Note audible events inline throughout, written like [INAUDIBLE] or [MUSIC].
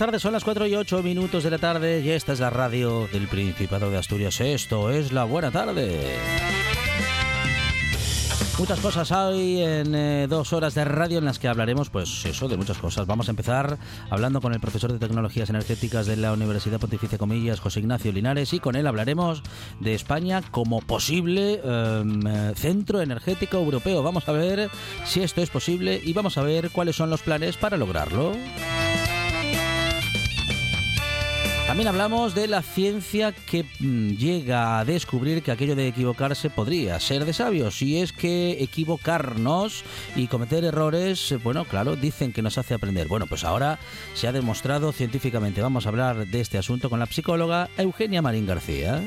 Tardes. Son las 4 y 8 minutos de la tarde y esta es la radio del Principado de Asturias. Esto es la buena tarde. Muchas cosas hay en eh, dos horas de radio en las que hablaremos, pues eso, de muchas cosas. Vamos a empezar hablando con el profesor de Tecnologías Energéticas de la Universidad Pontificia Comillas, José Ignacio Linares, y con él hablaremos de España como posible em, eh, centro energético europeo. Vamos a ver si esto es posible y vamos a ver cuáles son los planes para lograrlo. También hablamos de la ciencia que mm, llega a descubrir que aquello de equivocarse podría ser de sabios. Y es que equivocarnos y cometer errores, eh, bueno, claro, dicen que nos hace aprender. Bueno, pues ahora se ha demostrado científicamente. Vamos a hablar de este asunto con la psicóloga Eugenia Marín García.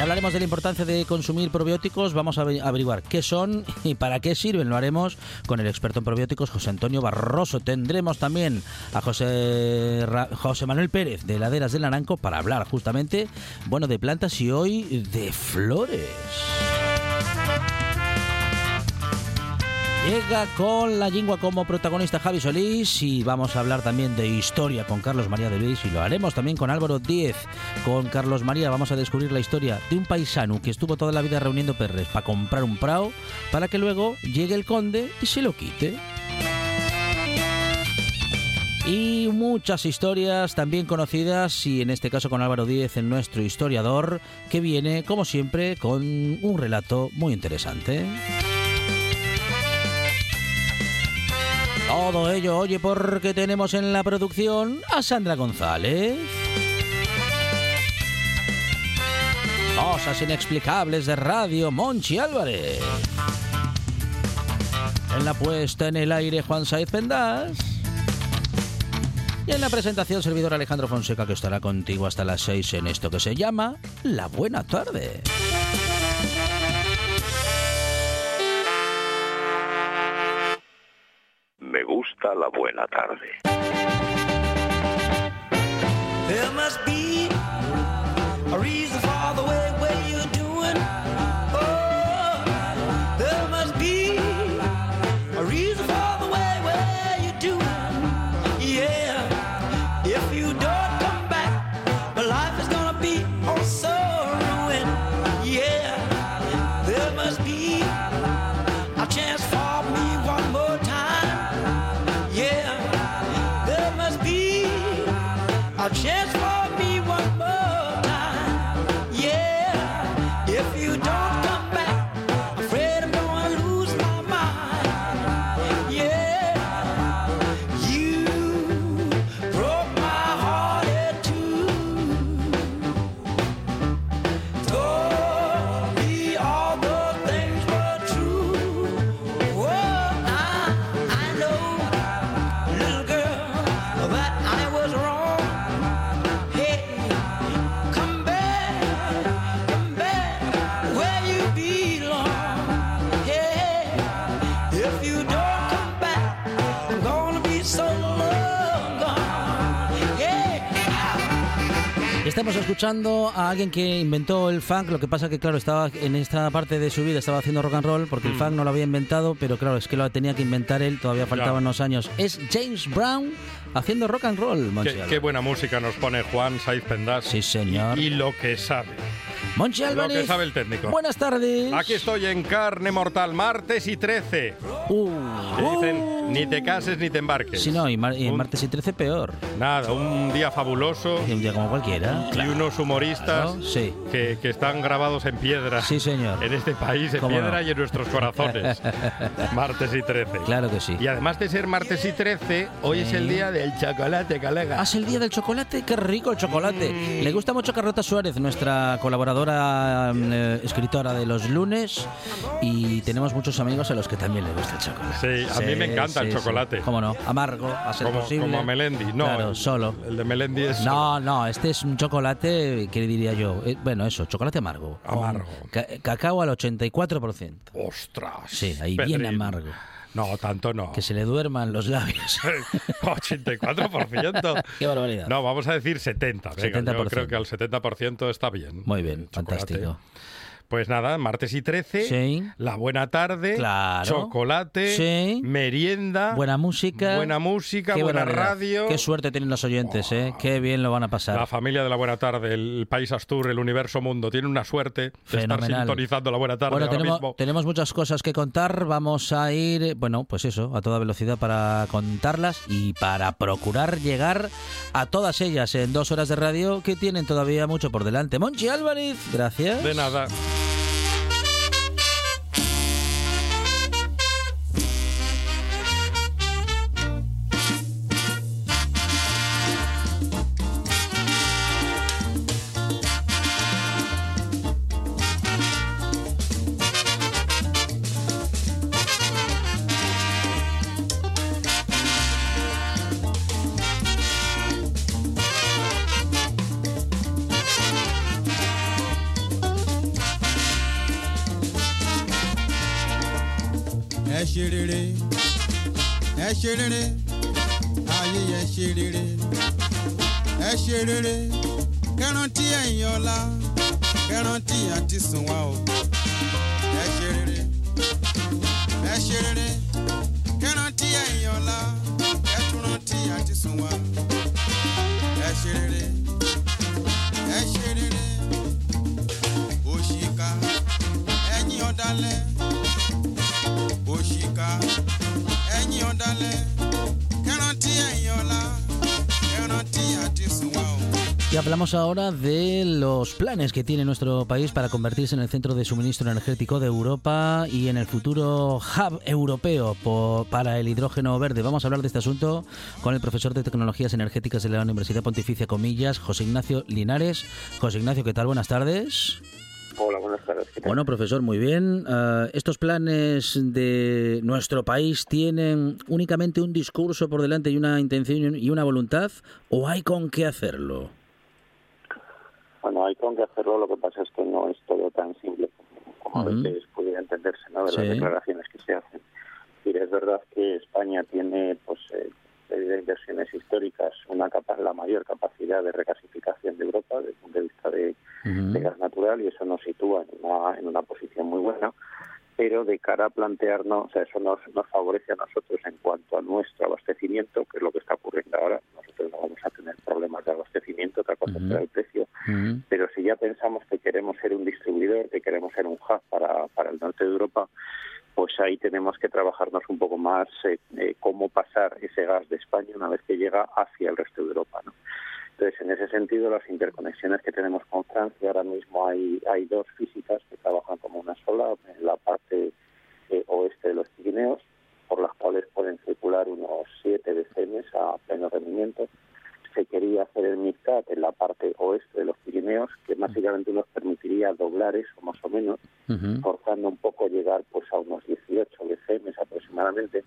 Ya hablaremos de la importancia de consumir probióticos, vamos a averiguar qué son y para qué sirven. Lo haremos con el experto en probióticos José Antonio Barroso. Tendremos también a José, José Manuel Pérez de Laderas del Naranco para hablar justamente, bueno, de plantas y hoy de flores. Llega con la lengua como protagonista Javi Solís y vamos a hablar también de historia con Carlos María de Luis y lo haremos también con Álvaro Díez. Con Carlos María vamos a descubrir la historia de un paisano que estuvo toda la vida reuniendo perres para comprar un prao para que luego llegue el conde y se lo quite. Y muchas historias también conocidas y en este caso con Álvaro Díez, en nuestro historiador, que viene como siempre con un relato muy interesante. Todo ello, oye, porque tenemos en la producción a Sandra González. Cosas inexplicables de radio, Monchi Álvarez. En la puesta en el aire, Juan Saiz Pendas. Y en la presentación, servidor Alejandro Fonseca, que estará contigo hasta las 6 en esto que se llama La Buena Tarde. Gusta la buena tarde. There must be a reason for the way, Estamos escuchando a alguien que inventó el funk, lo que pasa que claro, estaba en esta parte de su vida estaba haciendo rock and roll porque el funk no lo había inventado, pero claro, es que lo tenía que inventar él, todavía faltaban unos años. Es James Brown haciendo rock and roll, Monchi Qué, qué buena música nos pone Juan Saiz Pendas. Sí, señor. Y, y lo que sabe. Monchi Lo Álvarez. que sabe el técnico. Buenas tardes. Aquí estoy en carne mortal, martes y 13. Uh, dicen, Ni te cases ni te embarques. Si no, y, mar- y en Un- martes y 13 peor. Nada, un día fabuloso Y un día como cualquiera. y unos humoristas Claro, sí. que, que están grabados en piedra. Sí, señor. En este país, en ¿Cómo piedra no? y en nuestros corazones. [LAUGHS] martes y 13. Claro que sí. Y además de ser martes y 13, hoy es el día del chocolate, colega. ¿Ah, es el día del chocolate? ¡Qué rico el chocolate! Mm. Le gusta mucho Carlota Suárez, nuestra colaboradora mm, eh, escritora de los lunes. Y tenemos muchos amigos a los que también les gusta el chocolate. Sí, a mí me encanta el chocolate. ¿Cómo no? Amargo, a ser como, posible. como a Melendi. No, Claro, el, solo. El de Melendi es. No, no, este es un chocolate, ¿qué diría yo? Eh, bueno, eso, chocolate amargo. Amargo. ca- cacao al 84%. ¡Ostras! Sí, ahí bien amargo. No, tanto no. Que se le duerman los labios. [LAUGHS] 84%. [LAUGHS] Qué barbaridad. No, vamos a decir 70. Venga, yo 70%. creo que al 70% está bien. Muy bien, fantástico. Pues nada, martes y 13, Sí. la buena tarde, Claro. chocolate, Sí. merienda, Buena música. buena música, Qué buena barbaridad. radio. Qué suerte tienen los oyentes, ¿eh? Qué bien lo van a pasar. La familia de la buena tarde, el país Astur, el universo mundo, tiene una suerte de estar Fenomenal. sintonizando la buena tarde Bueno, ahora tenemos, mismo. tenemos muchas cosas que contar. Vamos a ir, bueno, pues eso, a toda velocidad para contarlas y para procurar llegar a todas ellas en dos horas de radio que tienen todavía mucho por delante. Monchi Álvarez, gracias. De nada. Ẹ ṣe rere. Ẹ ṣe rere. Ayé ẹ ṣe rere. Ẹ ṣe rere. Kẹrántí ẹ̀yìn ọ̀la kẹrántí àti sùn wá o. Ẹ ṣe rere. Ẹ ṣe rere. Kẹrántí ẹ̀yìn ọ̀la kẹtùrántí àti sùn wá. Ẹ ṣe rere. Ẹ ṣe rere. Òṣìkà ẹ̀yìn ọ̀dàlẹ̀ hablamos ahora de los planes que tiene nuestro país para convertirse en el centro de suministro energético de Europa y en el futuro hub europeo para el hidrógeno verde. Vamos a hablar de este asunto con el profesor de Tecnologías Energéticas de la Universidad Pontificia Comillas, José Ignacio Linares. José Ignacio, ¿qué tal? Buenas tardes. Hola, buenas tardes. Bueno, profesor, muy bien. Ah, ¿Estos planes de nuestro país tienen únicamente un discurso por delante y una intención y una voluntad o hay con qué hacerlo? Bueno, hay con que hacerlo, lo que pasa es que no es todo tan simple como Ujú. a veces pudiera entenderse ¿no? de Sí. las declaraciones que se hacen. Es decir, es verdad que España tiene, pues, eh, debido a inversiones históricas, una capa la mayor capacidad de recasificación de Europa desde el punto de vista de, de gas natural y eso nos sitúa en una, en una posición muy buena. Pero de cara a plantearnos, o sea, eso nos, nos favorece a nosotros en cuanto a nuestro abastecimiento, que es lo que está ocurriendo ahora. Nosotros no vamos a tener problemas de abastecimiento, otra cosa será el precio. Pero si ya pensamos que queremos ser un distribuidor, que queremos ser un hub para, para el norte de Europa, pues ahí tenemos que trabajarnos un poco más eh, eh, cómo pasar ese gas de España una vez que llega hacia el resto de Europa. ¿no? Entonces, en ese sentido, las interconexiones que tenemos con Francia, ahora mismo hay, hay dos físicas que trabajan como una sola en la parte eh, oeste de los Pirineos, por las cuales pueden circular unos 7 BCM a pleno rendimiento. Se quería hacer el MidCat en la parte oeste de los Pirineos, que básicamente nos permitiría doblar eso más o menos, forzando un poco llegar pues a unos 18 BCM aproximadamente,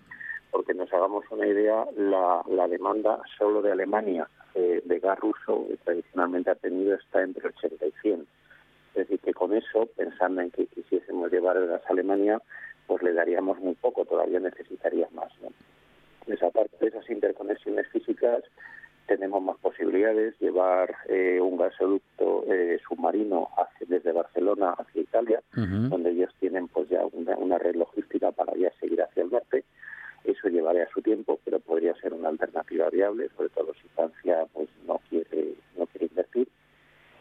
porque nos hagamos una idea, la, la demanda solo de Alemania eh, de gas ruso que tradicionalmente ha tenido está entre 80 y 100. Es decir, que con eso, pensando en que quisiésemos llevar el gas a Alemania, pues le daríamos muy poco, todavía necesitaría más. ¿no? Esa parte de esas interconexiones físicas tenemos más posibilidades, llevar eh, un gasoducto eh, submarino hacia- desde Barcelona hacia Italia, donde ellos tienen pues ya una, una red logística para ya seguir hacia el norte. Eso llevaría su tiempo, pero podría ser una alternativa viable, sobre todo si Francia pues no quiere no quiere invertir.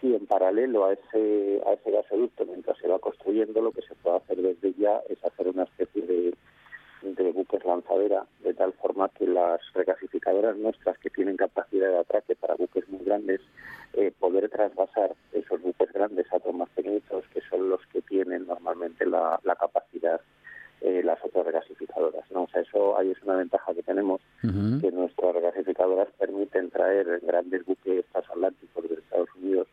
Y en paralelo a ese a ese gasoducto, mientras se va construyendo, lo que se puede hacer desde ya es hacer una especie de, de buques lanzadera, de tal forma que las regasificadoras nuestras que tienen capacidad de atraque para buques muy grandes, eh, poder trasvasar esos buques grandes a otros más pequeñitos, que son los que tienen normalmente la, la capacidad eh, las otras regasificadoras. ¿no? O sea, eso ahí es una ventaja que tenemos, que nuestras regasificadoras permiten traer grandes buques transatlánticos de Estados Unidos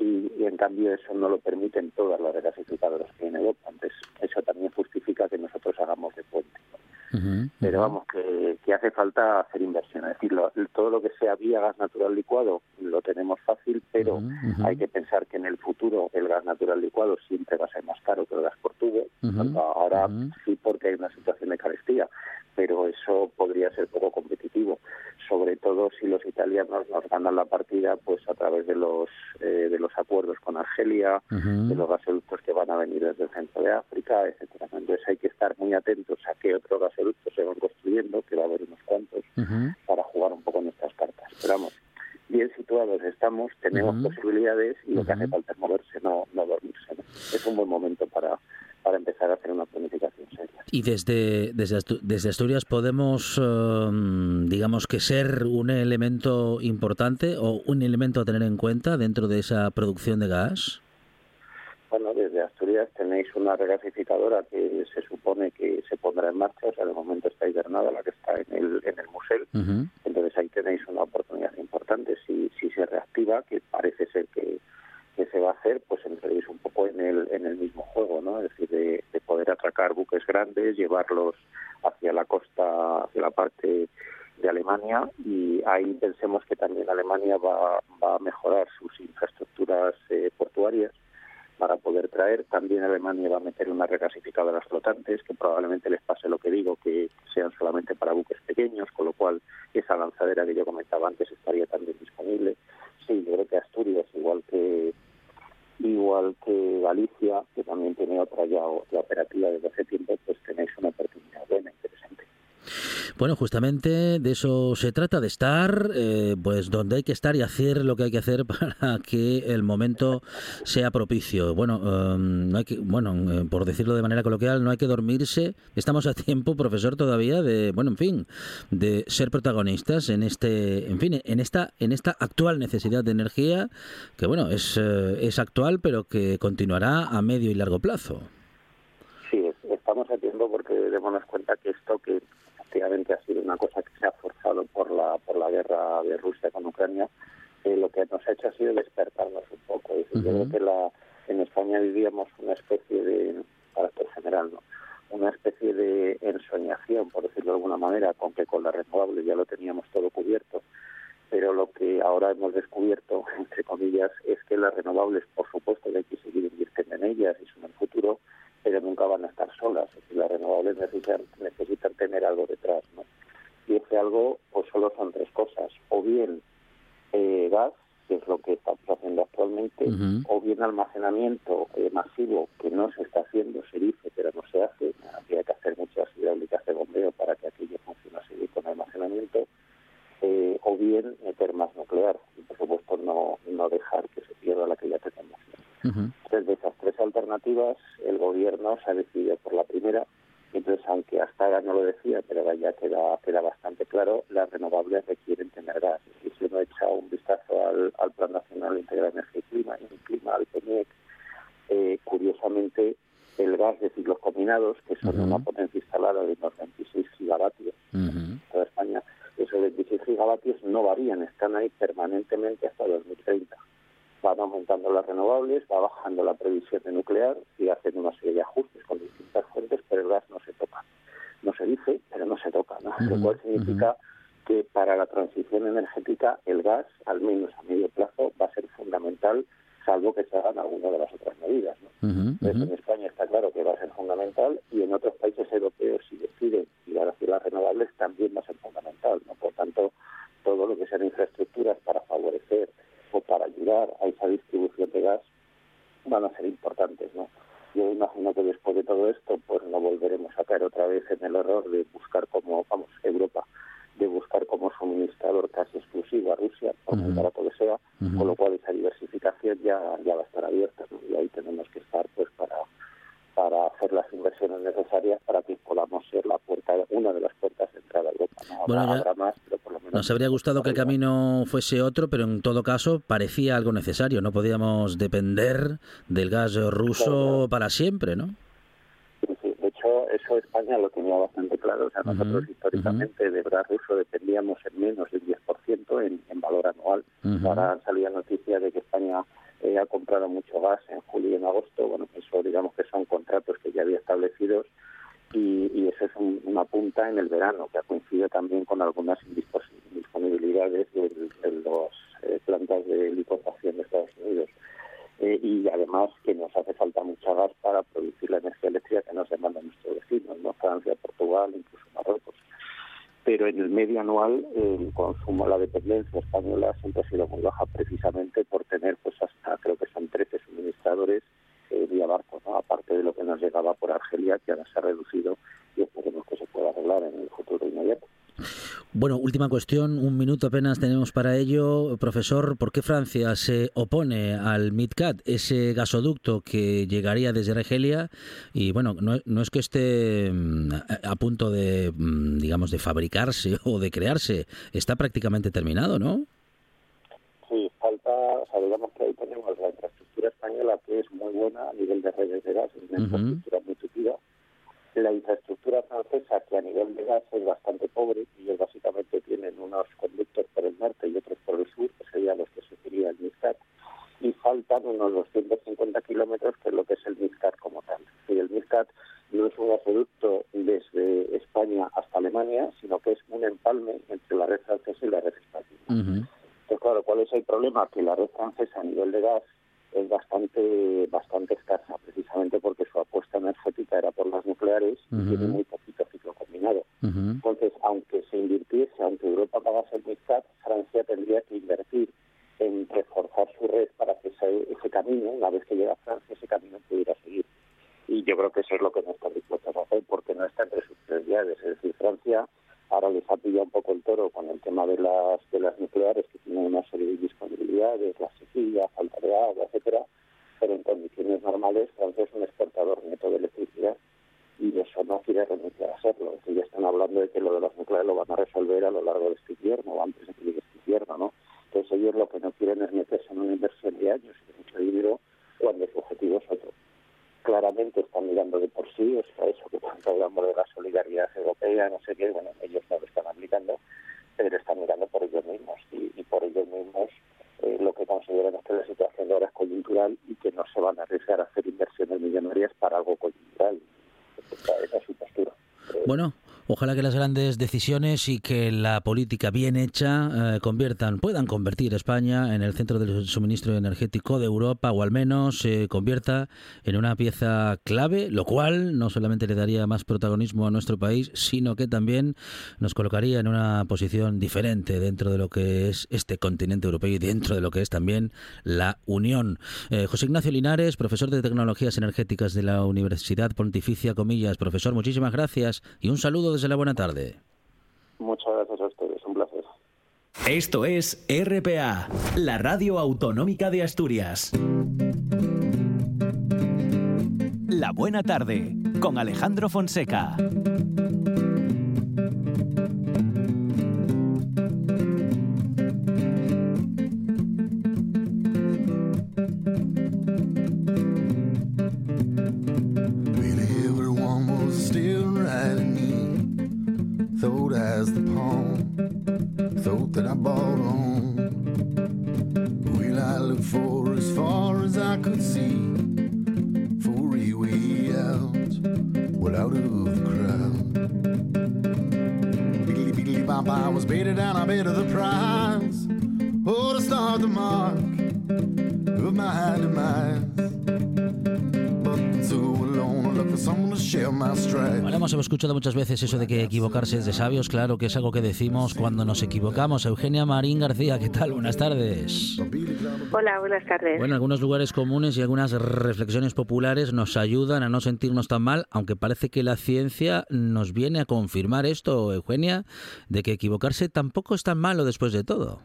y, y en cambio eso no lo permiten todas las regasificadoras que hay en Europa. Entonces, eso también justifica que nosotros hagamos de puente. Pero vamos, que, que hace falta hacer inversión. Es decir, lo- todo lo que sea vía gas natural licuado lo tenemos fácil, pero hay que pensar que en el futuro el gas natural licuado siempre va a ser más caro que el gas por tubo. Ahora sí porque hay una situación de carestía, pero eso podría ser poco competitivo. Sobre todo si los italianos nos ganan la partida pues a través de los eh, de los acuerdos con Argelia, de los gasoductos que van a venir desde el centro de África, etcétera. Entonces hay que estar muy atentos a qué otros gasoductos se van construyendo, que va a haber unos cuantos, para jugar un poco nuestras cartas. Pero vamos, bien situados estamos, tenemos posibilidades y lo que hace falta es moverse, no, no dormirse. ¿no? Es un buen momento para, para empezar a hacer una. Y desde, desde, desde Asturias podemos, um, digamos que ser un elemento importante o un elemento a tener en cuenta dentro de esa producción de gas. Bueno, desde Asturias tenéis una regasificadora que se supone que se pondrá en marcha, o sea, de momento está hibernada, la que está en el, en el museo. Ujú. Entonces ahí tenéis una oportunidad importante. Si, si se reactiva, que parece ser que, que se va a hacer, pues entraréis un poco en el, en el mismo juego, ¿no? Es decir, de, de poder atracar buques grandes, llevarlos hacia la costa, hacia la parte de Alemania y ahí pensemos que también Alemania va, a mejorar sus infraestructuras eh, portuarias para poder traer. También Alemania va a meter unas regasificadoras flotantes, que probablemente les pase lo que digo, que sean solamente para buques pequeños, con lo cual esa lanzadera que yo comentaba antes estaría también disponible. Sí, yo creo que Asturias, igual que igual que Galicia, que también tiene otra ya, ya operativa desde hace tiempo, pues tenéis una oportunidad buena, interesante. Bueno, justamente de eso se trata, de estar eh, pues donde hay que estar y hacer lo que hay que hacer [LAUGHS] para que el momento sea propicio. Bueno, eh, no hay que, bueno, eh, por decirlo de manera coloquial, no hay que dormirse. Estamos a tiempo, profesor, todavía de, bueno, en fin, de ser protagonistas en este, en fin, en esta, en esta actual necesidad de energía que, bueno, es, eh, es actual, pero que continuará a medio y largo plazo. Sí, es- estamos a tiempo porque démonos cuenta que esto que efectivamente ha sido una cosa que se ha forzado por la por la guerra de Rusia con Ucrania, eh, lo que nos ha hecho ha sido despertarnos un poco. Es decir, Yo Ujú. creo que la, en España vivíamos una especie de carácter general, ¿no? una especie de ensoñación, por decirlo de alguna manera, con que con las renovables ya lo teníamos todo cubierto. Pero lo que ahora hemos descubierto, [LAUGHS] entre comillas, es que las renovables, por supuesto, que hay que seguir invirtiendo en ellas y son el futuro, pero nunca van a estar solas. Es decir, las renovables necesitan, necesitan tener algo detrás. ¿no? Y ese algo, pues solo son tres cosas. O bien eh, gas, que es lo que estamos haciendo actualmente, Ujú. o bien almacenamiento eh, masivo, que no se está haciendo, se dice, pero no se hace. Habría que hacer muchas hidráulicas de bombeo para que aquello funcionase bien con almacenamiento. Eh, o bien meter más nuclear y, por supuesto, no, no dejar que se pierda la que ya tenemos. ¿no? Ujú. Entonces, de esas tres alternativas, el gobierno se ha decidido por la primera. Entonces, aunque hasta ahora no lo decía, pero ya queda, queda bastante claro, las renovables requieren tener gas. Decir, si uno echa un vistazo al, al Plan Nacional Integral de Energía y Clima, y clima al PNIEC, eh, curiosamente, el gas de ciclos combinados, que son Ujú. una potencia instalada de unos 26 gigavatios, Ujú. toda España, esos 26 gigavatios no varían, están ahí permanentemente hasta 2030. Van aumentando las renovables, va bajando la previsión de nuclear y hacen una serie de ajustes con distintas fuentes, pero el gas no se toca. No se dice, pero no se toca, ¿no? Lo cual significa que para la transición energética el gas, al menos a medio plazo, va a ser fundamental, salvo que se hagan alguna de las otras medidas, ¿no? Ujú. Entonces, Ujú. en España está claro que va a ser fundamental y en otros países europeos, si deciden tirar hacia las renovables, también va a ser fundamental. ¿no? Por tanto, todo lo que sean infraestructuras para favorecer o para ayudar a esa distribución de gas van a ser importantes. ¿no? Yo imagino que después de todo esto, pues no volveremos a caer otra vez en el error de buscar como, vamos, Europa, de buscar como suministrador casi exclusivo a Rusia, por muy Ujú. barato que sea, Ujú. con lo cual esa diversificación ya, ya va a estar abierta ¿no? y ahí tenemos que estar pues para para hacer las inversiones necesarias para que podamos ser la puerta, una de las puertas de entrada a Europa. ¿no? Bueno, Habrá- ya- habrá más, pero por lo menos Nos habría gustado que el camino fuese otro, pero en todo caso parecía algo necesario. No podíamos depender del gas ruso para siempre, ¿no? Sí, sí. De hecho, eso España lo tenía bastante claro. O sea, nosotros históricamente de gas ruso dependíamos en menos del 10% en, en valor anual. Ujú. Ahora han salido noticias de que España eh, ha comprado mucho gas en julio y en agosto. Bueno, eso digamos que son contratos que ya había establecidos y, y es un- una punta en el verano que ha coincidido también con algunas indisponibilidades de, de los eh, plantas de licuefacción de Estados Unidos. Eh, y además que nos hace falta mucha gas para producir la energía eléctrica que nos demandan nuestros vecinos, ¿no? Francia, Portugal, incluso Marruecos. Pero en el medio anual el consumo, la dependencia española siempre ha sido muy baja precisamente por tener pues hasta creo que son 13 suministradores eh, vía barco, ¿no? aparte de lo que nos llegaba por Argelia que ahora se ha reducido y esperemos que se pueda arreglar en el futuro inmediato. Bueno, última cuestión, un minuto apenas tenemos para ello. Profesor, ¿por qué Francia se opone al MidCat, ese gasoducto que llegaría desde Argelia? Y bueno, no, no es que esté mm, a, punto de, mm, digamos, de fabricarse [LAUGHS] o de crearse, está prácticamente terminado, ¿no? Sí, falta, o sea, digamos que ahí tenemos española que es muy buena a nivel de redes de gas, es una Ujú. infraestructura muy tupida. La infraestructura francesa, que a nivel de gas es bastante pobre, y ellos básicamente tienen unos conductos por el norte y otros por el sur, que serían los que seguiría el MidCat, y faltan unos 250 kilómetros, que es lo que es el MidCat como tal. Y el MidCat no es un gasoducto desde España hasta Alemania, sino que es un empalme entre la red francesa y la red española. Ujú. Entonces, claro, ¿cuál es el problema? Que la red francesa a nivel de gas bastante bastante escasa, precisamente porque su apuesta energética era por las nucleares y Ujú. tiene muy poquito ciclo combinado. Ujú. Entonces, aunque se invirtiese, aunque Europa pagase el MidCat, Francia tendría que invertir en reforzar su red para que ese, ese camino, una vez que llega a Francia, ese camino pudiera seguir. Y yo creo que eso es lo que no están dispuestos a hacer, porque no está entre sus prioridades. Es decir, Francia ahora les ha pillado un poco el toro con el tema de las de las nucleares, que tienen una serie de disponibilidades, la sequía, falta de agua, etcétera. Pero en condiciones normales, Francia es un exportador neto de electricidad y eso no quiere renunciar a serlo. Es decir, ya están hablando de que lo de las nucleares lo van a resolver a lo largo de este invierno o antes de que llegue este invierno, ¿no? Entonces ellos lo que no quieren es meterse en una inversión de años y de mucho dinero cuando su objetivo es otro. Claramente están mirando de por sí, o sea, eso que tanto hablamos de la solidaridad europea, no sé qué, bueno, ellos no lo están aplicando, pero están mirando por ellos mismos y, y por ellos mismos eh, lo que consideran es que la situación de ahora es coyuntural y que no se van a arriesgar a hacer inversiones millonarias para algo coyuntural. Esa, esa es su postura. Eh, Bueno, ojalá que las grandes decisiones y que la política bien hecha eh, conviertan, puedan convertir a España en el centro del suministro energético de Europa o al menos se convierta en una pieza clave, lo cual no solamente le daría más protagonismo a nuestro país, sino que también nos colocaría en una posición diferente dentro de lo que es este continente europeo y dentro de lo que es también la Unión. Eh, José Ignacio Linares, profesor de Tecnologías Energéticas de la Universidad Pontificia Comillas. Profesor, muchísimas gracias y un saludo desde la buena tarde. Muchas gracias a ustedes, un placer. Esto es RPA, la radio autonómica de Asturias. La buena tarde con Alejandro Fonseca. Was better down, I of the prize. Oh, to start the mark of my demise. Hemos escuchado muchas veces eso de que equivocarse es de sabios, claro que es algo que decimos cuando nos equivocamos. Eugenia Marín García, ¿qué tal? Buenas tardes. Hola, buenas tardes. Bueno, algunos lugares comunes y algunas reflexiones populares nos ayudan a no sentirnos tan mal, aunque parece que la ciencia nos viene a confirmar esto, Eugenia, de que equivocarse tampoco es tan malo después de todo.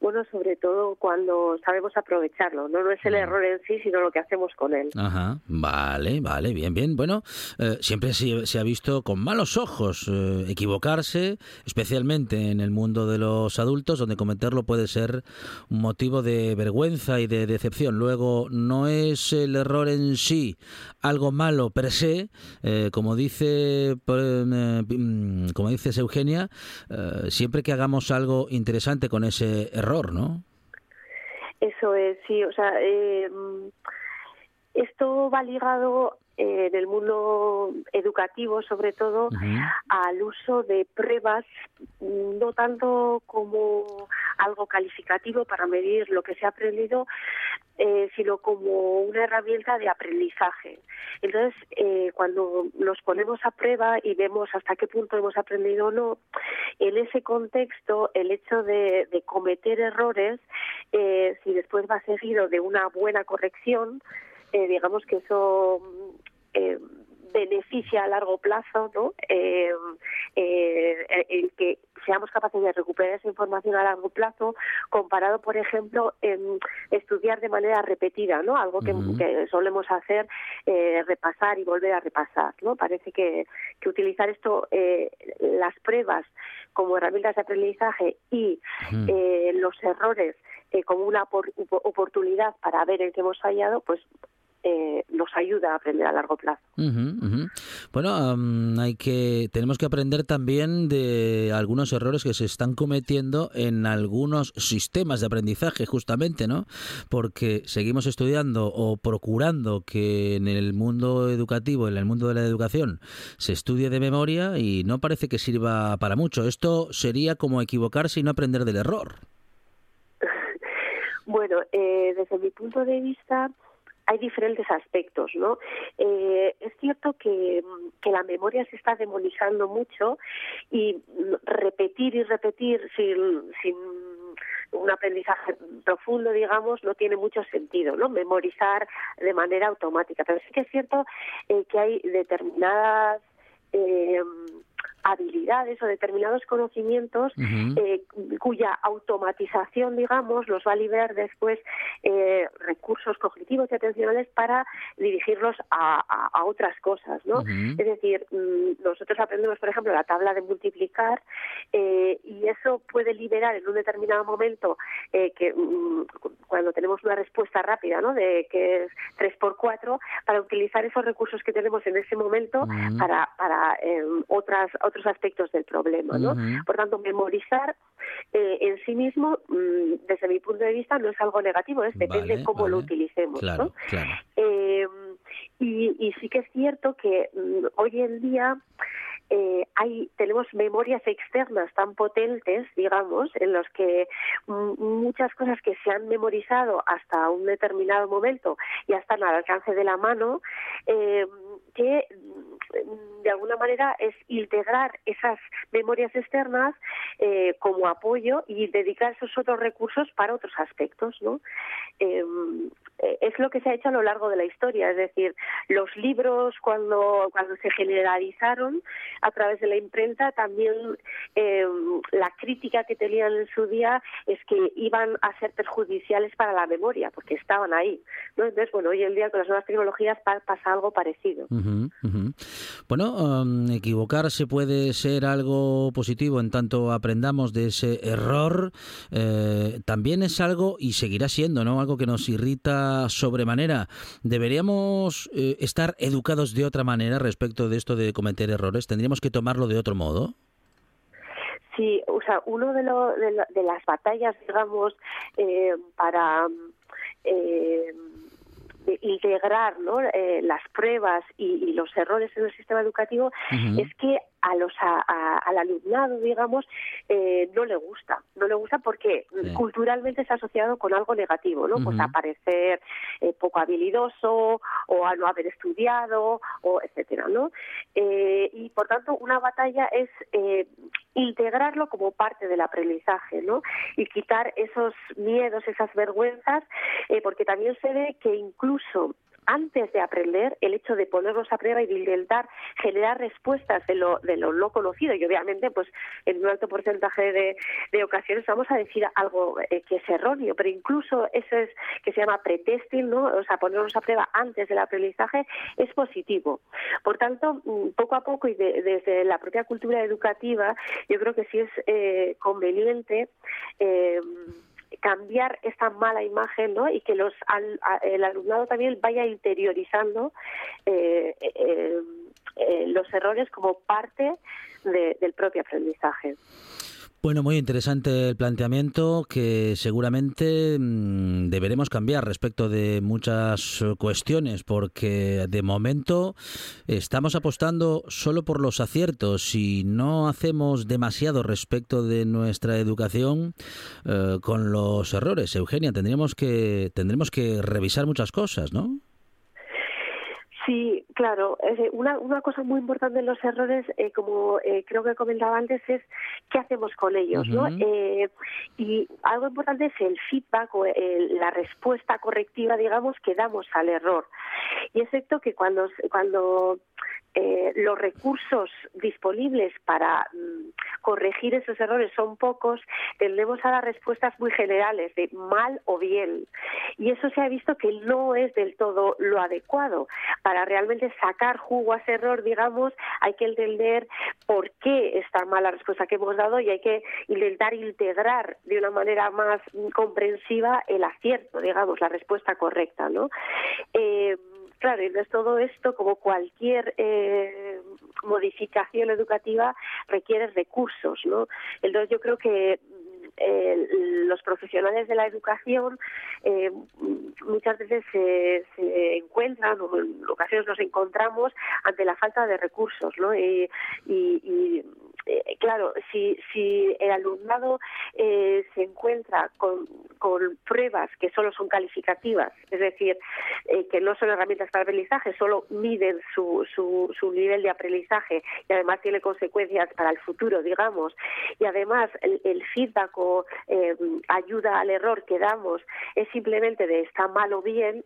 Bueno, sobre todo cuando sabemos aprovecharlo, no, no es el error en sí, sino lo que hacemos con él. Ajá, vale, vale, bien, bien. Bueno, eh, siempre se, se ha visto con malos ojos eh, equivocarse, especialmente en el mundo de los adultos, donde cometerlo puede ser un motivo de vergüenza y de decepción. Luego, no es el error en sí algo malo per se, eh, como dice, eh, mm, como dices Eugenia, siempre que hagamos algo interesante con ese error, ¿no? Eso es, sí, o sea, eh, esto va ligado en el mundo educativo, sobre todo, al uso de pruebas, mm, no tanto como algo calificativo para medir lo que se ha aprendido, eh, sino como una herramienta de aprendizaje. Entonces, eh, cuando nos ponemos a prueba y vemos hasta qué punto hemos aprendido o no, en ese contexto, el hecho de, de cometer errores, eh, si después va seguido de una buena corrección, eh, digamos que eso mm, eh, beneficia a largo plazo, ¿no? Eh, eh, el que seamos capaces de recuperar esa información a largo plazo, comparado, por ejemplo, en estudiar de manera repetida, ¿no? Algo que, que solemos hacer, eh, repasar y volver a repasar, ¿no? Parece que, que utilizar esto, eh, las pruebas como herramientas de aprendizaje y eh, los errores eh, como una por- opo- oportunidad para ver en qué hemos fallado, pues eh, nos ayuda a aprender a largo plazo. Bueno, hay que tenemos que aprender también de algunos errores que se están cometiendo en algunos sistemas de aprendizaje, justamente, ¿no? Porque seguimos estudiando o procurando que en el mundo educativo, en el mundo de la educación, se estudie de memoria y no parece que sirva para mucho. Esto sería como equivocarse y no aprender del error. [LAUGHS] Bueno, eh, desde mi punto de vista hay diferentes aspectos, ¿no? Eh, es cierto que, mm, que la memoria se está demonizando mucho y mm, repetir y repetir sin, sin un aprendizaje profundo, digamos, no tiene mucho sentido, ¿no? Memorizar de manera automática. Pero sí que es cierto eh, que hay determinadas eh, habilidades o determinados conocimientos eh, cuya automatización, digamos, nos va a liberar después eh, recursos cognitivos y atencionales para dirigirlos a, a- a otras cosas, ¿no? Es decir, mm, nosotros aprendemos, por ejemplo, la tabla de multiplicar eh, y eso puede liberar en un determinado momento eh, que mm, cu- cuando tenemos una respuesta rápida, ¿no? De que es 3 por 4 para utilizar esos recursos que tenemos en ese momento para, para eh, otras, otros aspectos del problema, ¿no? Por tanto, memorizar eh, en sí mismo, mm, desde mi punto de vista, no es algo negativo, es depende Vale, cómo lo utilicemos, Claro, ¿no? claro. Eh, y, y sí que es cierto que mm, hoy en día eh, hay tenemos memorias externas tan potentes, digamos, en los que muchas cosas que se han memorizado hasta un determinado momento ya están al alcance de la mano, eh, que mm, de alguna manera es integrar esas memorias externas eh, como apoyo y dedicar esos otros recursos para otros aspectos, ¿no? Eh, es lo que se ha hecho a lo largo de la historia, es decir, los libros cuando cuando se generalizaron a través de la imprenta también eh, la crítica que tenían en su día es que iban a ser perjudiciales para la memoria porque estaban ahí, ¿no? Entonces, bueno, hoy en día con las nuevas tecnologías pa- pasa algo parecido. Bueno, um, equivocarse puede ser algo positivo en tanto aprendamos de ese error. eh, también es algo, y seguirá siendo, ¿no? Algo que nos irrita sobremanera. ¿Deberíamos eh, estar educados de otra manera respecto de esto de cometer errores? ¿Tendríamos que tomarlo de otro modo? Sí, o sea, uno de, lo- de, lo- de las batallas, digamos, eh, para eh, de integrar ¿no? Eh, las pruebas y, y los errores en el sistema educativo es que a los a- a- al alumnado, digamos, eh, no le gusta. No le gusta porque Sí. culturalmente está asociado con algo negativo, ¿no? Pues a parecer eh, poco habilidoso o a no haber estudiado o etcétera, ¿no? Eh, y por tanto una batalla es eh, integrarlo como parte del aprendizaje, ¿no? Y quitar esos miedos, esas vergüenzas, eh, porque también se ve que incluso antes de aprender, el hecho de ponernos a prueba y de intentar generar respuestas de lo, de lo no conocido y obviamente pues en un alto porcentaje de, de ocasiones vamos a decir algo eh, que es erróneo, pero incluso eso es que se llama pretesting, ¿no? O sea, ponernos a prueba antes del aprendizaje es positivo. Por tanto, mm, poco a poco y de- desde la propia cultura educativa, yo creo que sí es eh, conveniente eh, cambiar esta mala imagen ¿no? y que los al- el alumnado también vaya interiorizando eh, eh, eh, los errores como parte de- del propio aprendizaje. Bueno, muy interesante el planteamiento que seguramente mm, deberemos cambiar respecto de muchas eh, cuestiones porque de momento estamos apostando solo por los aciertos y no hacemos demasiado respecto de nuestra educación eh, con los errores. Eugenia, tendríamos que tendremos que revisar muchas cosas, ¿no? Sí, claro. Decir, Una, una cosa muy importante en los errores, eh, como eh, creo que comentaba antes, es qué hacemos con ellos, ¿no? Eh, y algo importante es el feedback o el- la respuesta correctiva, digamos, que damos al error. Y es cierto que cuando, cuando eh, los recursos disponibles para mm, corregir esos errores son pocos, tendemos a dar respuestas muy generales de mal o bien. Y eso se ha visto que no es del todo lo adecuado. Para realmente sacar jugo a ese error, digamos, hay que entender por qué está mal la respuesta que hemos dado y hay que intentar integrar de una manera más mm, comprensiva el acierto, digamos, la respuesta correcta, ¿no? Eh, Claro, y entonces todo esto, como cualquier eh, modificación educativa, requiere recursos, ¿no? Entonces yo creo que eh, los profesionales de la educación eh, muchas veces se, se encuentran, o en ocasiones nos encontramos ante la falta de recursos, ¿no? Y- y, eh, claro, si, si el alumnado eh, se encuentra con, pruebas que solo son calificativas, es decir, eh, que no son herramientas para aprendizaje, solo miden su, su, su nivel de aprendizaje y además tiene consecuencias para el futuro, digamos, y además el, el feedback o eh, ayuda al error que damos es simplemente de está mal o bien,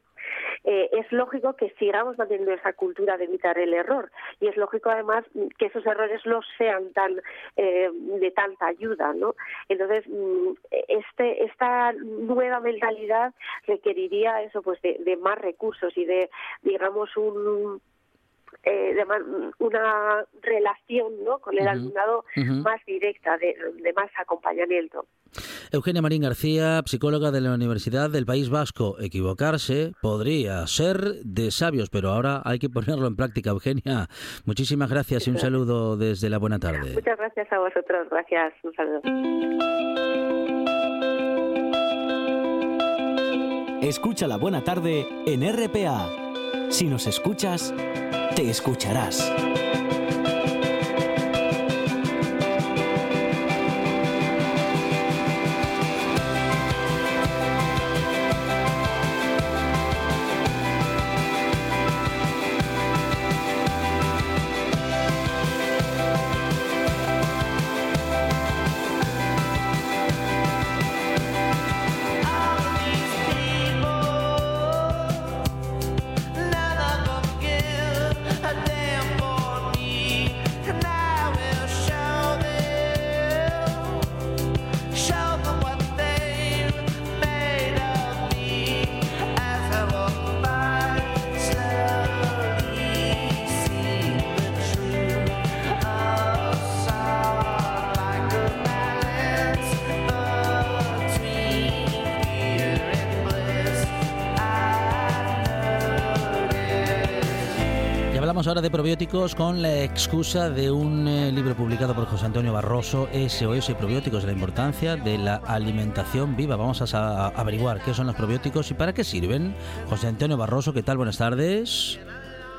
eh, es lógico que sigamos manteniendo esa cultura de evitar el error y es lógico además que esos errores no sean tan eh, de tanta ayuda, ¿no? Entonces mm, este esta nueva mentalidad requeriría eso pues de más recursos y de digamos un eh, de más- una relación ¿no? con el alumnado más directa, de, de más acompañamiento. Eugenia Marín García, psicóloga de la Universidad del País Vasco. Equivocarse podría ser de sabios, pero ahora hay que ponerlo en práctica. Eugenia, muchísimas gracias y un saludo desde la buena tarde. Muchas gracias a vosotros, gracias, un saludo. Escucha la buena tarde en RPA. Si nos escuchas, te escucharás. Ahora de probióticos con la excusa de un eh, libro publicado por José Antonio Barroso, SOS y Probióticos, la importancia de la alimentación viva. Vamos a, averiguar qué son los probióticos y para qué sirven. José Antonio Barroso, ¿qué tal? Buenas tardes.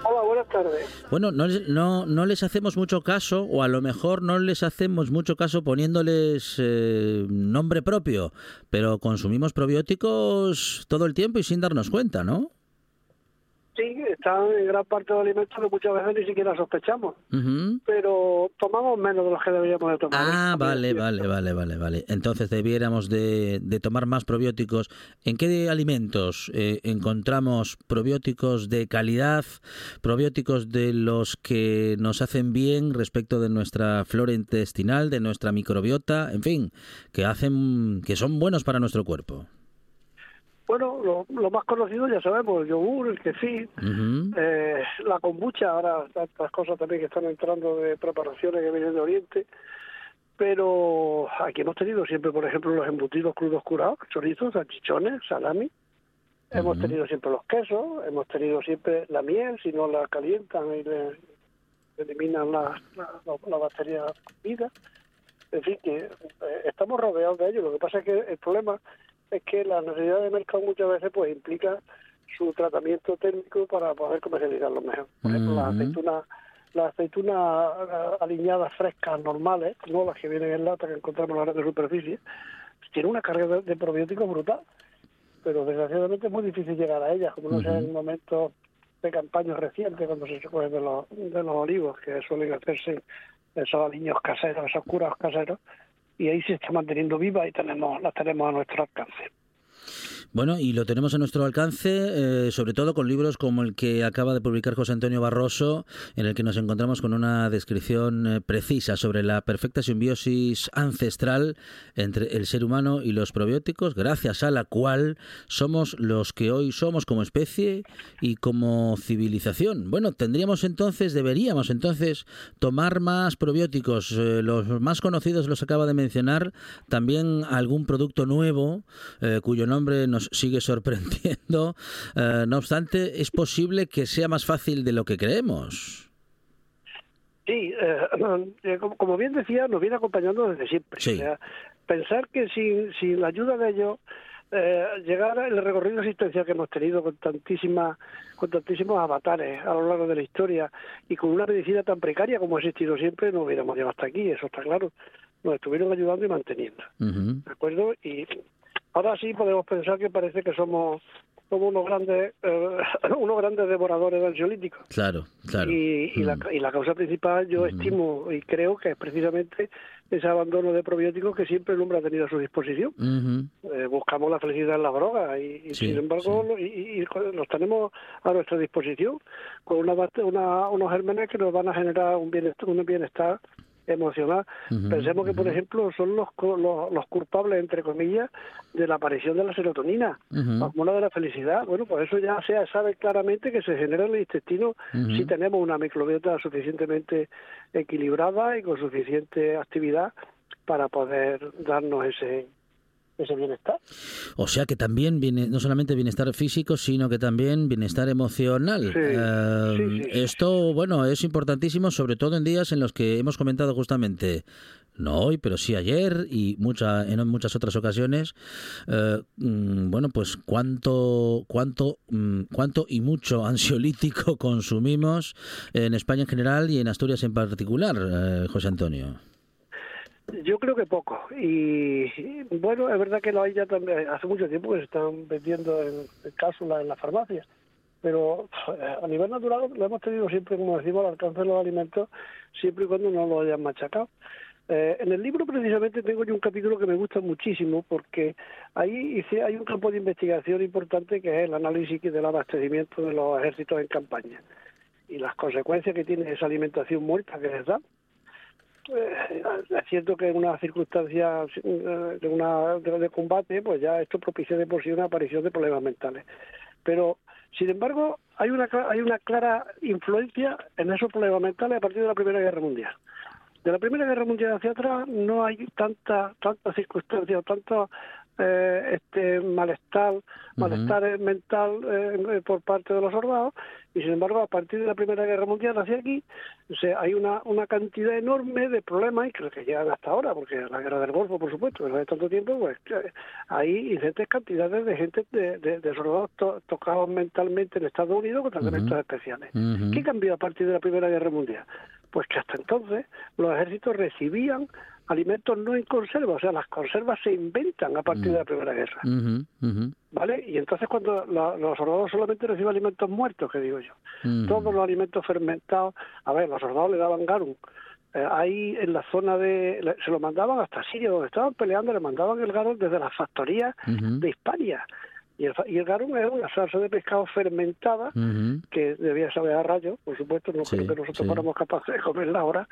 Hola, buenas tardes. Bueno, no, les- no, no les hacemos mucho caso, o a lo mejor no les hacemos mucho caso poniéndoles eh, nombre propio, pero consumimos probióticos todo el tiempo y sin darnos cuenta, ¿no? Sí, están en gran parte de los alimentos que muchas veces ni siquiera sospechamos, pero tomamos menos de los que deberíamos de tomar. Ah, vale, vale, vale, vale, vale. Entonces debiéramos de, de tomar más probióticos. ¿En qué alimentos eh, encontramos probióticos de calidad, probióticos de los que nos hacen bien respecto de nuestra flora intestinal, de nuestra microbiota, en fin, que hacen, que son buenos para nuestro cuerpo? Bueno, lo, lo más conocido ya sabemos, el yogur, el kefir, eh, la kombucha, ahora tantas cosas también que están entrando de preparaciones que vienen de Oriente, pero aquí hemos tenido siempre, por ejemplo, los embutidos crudos curados, chorizos, salchichones, salami, hemos tenido siempre los quesos, hemos tenido siempre la miel, si no la calientan y le eliminan la, la, la- la bacteria vida. En fin, que eh, estamos rodeados de ello. Lo que pasa es que el problema es que la necesidad de mercado muchas veces pues implica su tratamiento técnico para poder comercializarlo mejor. Por ejemplo, las Ujú. aceitunas las aceitunas ah, aliñadas frescas normales, no las que vienen en lata que encontramos en la gran superficie, tienen una carga de, probióticos brutal. Pero desgraciadamente es muy difícil llegar a ellas, como no sea en momentos de campañas recientes cuando se recogen de los, de los olivos, que suelen hacerse esos aliños caseros, esos curados caseros, y ahí se está manteniendo viva y tenemos las tenemos a nuestro alcance. Bueno, y lo tenemos a nuestro alcance, eh, sobre todo con libros como el que acaba de publicar José Antonio Barroso, en el que nos encontramos con una descripción eh, precisa sobre la perfecta simbiosis ancestral entre el ser humano y los probióticos, gracias a la cual somos los que hoy somos como especie y como civilización. Bueno, tendríamos entonces, deberíamos entonces tomar más probióticos. Eh, los más conocidos los acaba de mencionar, también algún producto nuevo cuyo nombre nos sigue sorprendiendo. [LAUGHS] Eh, no obstante, es posible que sea más fácil de lo que creemos. Sí, eh, [CLEARS THROAT] eh, como, bien decía, nos viene acompañando desde siempre. Sí. O sea, pensar que sin, sin la ayuda de ellos, eh, llegar al recorrido existencial que hemos tenido con tantísimas con tantísimos avatares a lo largo de la historia y con una medicina tan precaria como ha existido siempre, no hubiéramos llegado hasta aquí, eso está claro. Nos estuvieron ayudando y manteniendo. ¿De acuerdo? Y ahora sí podemos pensar que parece que somos somos unos grandes eh, [LAUGHS] unos grandes devoradores de ansiolíticos. Claro, claro. Y, y la, Mm. y la causa principal yo estimo y creo que es precisamente ese abandono de probióticos que siempre el hombre ha tenido a su disposición. Eh, buscamos la felicidad en la droga y, y Sí, sin embargo lo- y, los tenemos a nuestra disposición con una, una- unos gérmenes que nos van a generar un bienestar, un bienestar emocional. Pensemos que, por ejemplo, son los, los, los culpables, entre comillas, de la aparición de la serotonina, Ujú. la hormona de la felicidad. Bueno, pues eso ya se sabe claramente que se genera en el intestino si tenemos una microbiota suficientemente equilibrada y con suficiente actividad para poder darnos ese ese bienestar. O sea que también viene no solamente bienestar físico, sino que también bienestar emocional. Sí, Eh, sí, sí, sí. Esto, bueno, es importantísimo, sobre todo en días en los que hemos comentado justamente, no hoy, pero sí ayer y mucha, en muchas otras ocasiones, eh, mm, bueno, pues cuánto, cuánto, mm, cuánto y mucho ansiolítico [LAUGHS] consumimos en España en general y en Asturias en particular, eh, José Antonio. Yo creo que poco. Y bueno, es verdad que lo hay ya también, hace mucho tiempo que se están vendiendo en, en cápsulas en las farmacias. Pero eh, a nivel natural lo hemos tenido siempre, como decimos, al alcance de los alimentos, siempre y cuando no lo hayan machacado. Eh, en el libro precisamente tengo yo un capítulo que me gusta muchísimo porque ahí hice, hay un campo de investigación importante que es el análisis del abastecimiento de los ejércitos en campaña y las consecuencias que tiene esa alimentación muerta que les da. Eh, es cierto que en una circunstancia eh, de, una, de, de combate, pues ya esto propicia de por sí una aparición de problemas mentales. Pero, sin embargo, hay una, hay una clara influencia en esos problemas mentales a partir de la Primera Guerra Mundial. De la Primera Guerra Mundial hacia atrás no hay tanta tanta circunstancia o tanto eh, este malestar malestar eh, mental eh, por parte de los soldados y sin embargo a partir de la Primera Guerra Mundial hacia aquí o sea, hay una, una cantidad enorme de problemas y creo que llegan hasta ahora porque la guerra del Golfo por supuesto después de tanto tiempo pues eh, hay ingentes cantidades de gente de, de, de soldados to- tocados mentalmente en Estados Unidos con tratamientos especiales Ujú. ¿Qué cambió a partir de la Primera Guerra Mundial? Pues que hasta entonces los ejércitos recibían alimentos no en conserva, o sea, las conservas se inventan a partir de la Primera Guerra, ¿vale? Y entonces cuando la- los soldados solamente reciben alimentos muertos, que digo yo, ujú. todos los alimentos fermentados, a ver, los soldados le daban garum, eh, ahí en la zona de, le- se lo mandaban hasta Siria, donde estaban peleando, le mandaban el garum desde las factorías de Hispania. Y el, fa- y el garum es una salsa de pescado fermentada que debía saber a rayo, por supuesto, no Sí, creo que nosotros sí. fuéramos capaces de comerla ahora,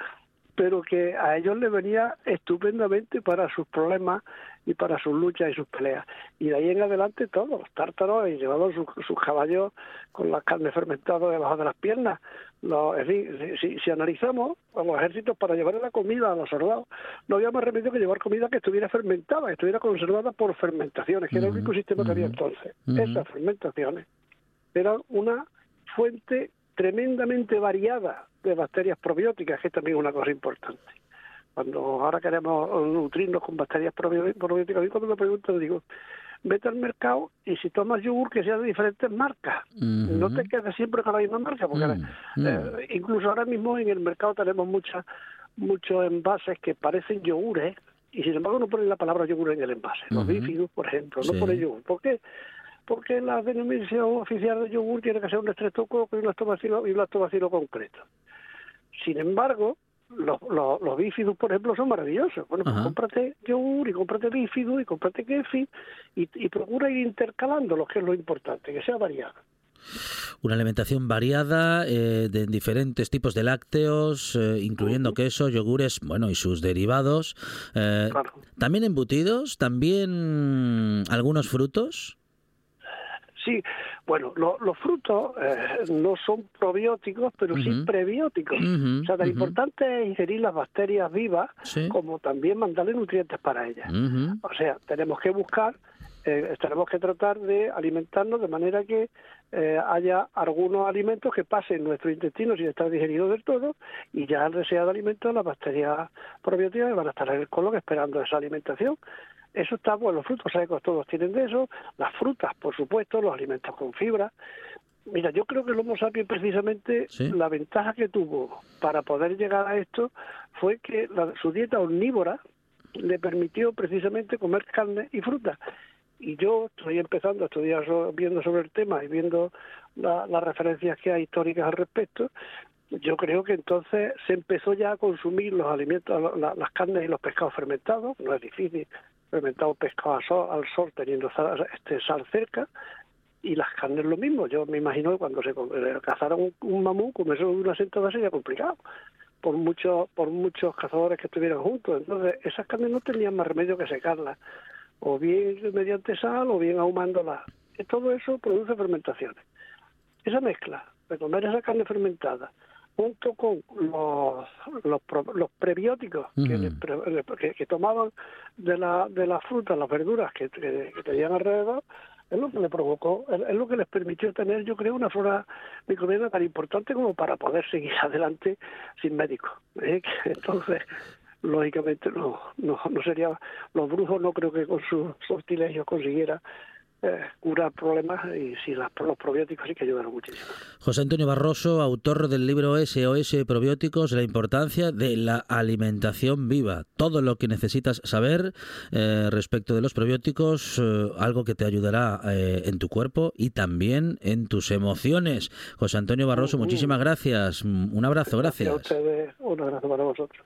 pero que a ellos les venía estupendamente para sus problemas y para sus luchas y sus peleas. Y de ahí en adelante todos los tártaros y llevaban sus, sus caballos con la carne fermentada debajo de las piernas. Los, en fin, si, si- analizamos a los ejércitos para llevar la comida a los soldados, no había más remedio que llevar comida que estuviera fermentada, que estuviera conservada por fermentaciones, que era el único sistema que había entonces. Esas fermentaciones eran una fuente tremendamente variada de bacterias probióticas, que es también una cosa importante. Cuando ahora queremos nutrirnos con bacterias probi- probióticas, a mí cuando me preguntan digo, vete al mercado y si tomas yogur que sea de diferentes marcas, no te quedes siempre con la misma marca, porque eh, incluso ahora mismo en el mercado tenemos muchas muchos envases que parecen yogures y sin embargo no ponen la palabra yogur en el envase. Los Ujú. bífidos, por ejemplo, no ponen yogur. ¿Por qué? Porque la denominación oficial de yogur tiene que ser un estreptococo y un lactobacilo, y un lactobacilo concreto. Sin embargo, los, los, los bífidos, por ejemplo, son maravillosos. Bueno, pues Ajá. cómprate yogur y cómprate bífido y cómprate kefir y, y procura ir intercalando lo que es lo importante, que sea variado. Una alimentación variada eh, de diferentes tipos de lácteos, eh, incluyendo queso, yogures, bueno, y sus derivados. Eh, Claro. También embutidos, también algunos frutos. Sí, bueno, lo- los frutos eh, no son probióticos, pero sí prebióticos. O sea, tan importante es ingerir las bacterias vivas Sí. como también mandarle nutrientes para ellas. O sea, tenemos que buscar, eh, tenemos que tratar de alimentarnos de manera que eh, haya algunos alimentos que pasen nuestro intestino sin estar digeridos del todo y ya al deseado alimento las bacterias probióticas van a estar en el colon esperando esa alimentación. Eso está bueno, los frutos secos todos tienen de eso, las frutas, por supuesto, los alimentos con fibra. Mira, yo creo que el Homo sapiens precisamente Sí. la ventaja que tuvo para poder llegar a esto fue que la- su dieta omnívora le permitió precisamente comer carne y fruta. Y yo estoy empezando a estudiar, viendo sobre el tema y viendo la- las referencias que hay históricas al respecto. Yo creo que entonces se empezó ya a consumir los alimentos, la- las carnes y los pescados fermentados. No es difícil fermentar un pescado al sol, al sol teniendo este, sal cerca. Y las carnes lo mismo. Yo me imagino que cuando se eh, cazaron un, un mamú, comerse una sentada sería complicado por muchos por muchos cazadores que estuvieran juntos. Entonces, esas carnes no tenían más remedio que secarlas, o bien mediante sal o bien ahumándolas. Y todo eso produce fermentaciones. Esa mezcla de comer esa carne fermentada junto con los, los, prebióticos que, que, que tomaban de, la, de las frutas, las verduras que, que, que tenían alrededor, es lo que le provocó, es lo que les permitió tener, yo creo, una flora microbiana tan importante como para poder seguir [LAUGHS] adelante sin médicos. ¿eh? [LAUGHS] Entonces, lógicamente, no, no, no sería, los brujos no creo que con sus sortilegios consiguiera eh, curar problemas y las, los probióticos sí que ayudaron muchísimo. José Antonio Barroso, autor del libro SOS Probióticos, la importancia de la alimentación viva. Todo lo que necesitas saber eh, respecto de los probióticos, eh, algo que te ayudará eh, en tu cuerpo y también en tus emociones. José Antonio Barroso, Ujú. muchísimas gracias. Un abrazo, a gracias. ustedes, un abrazo para vosotros.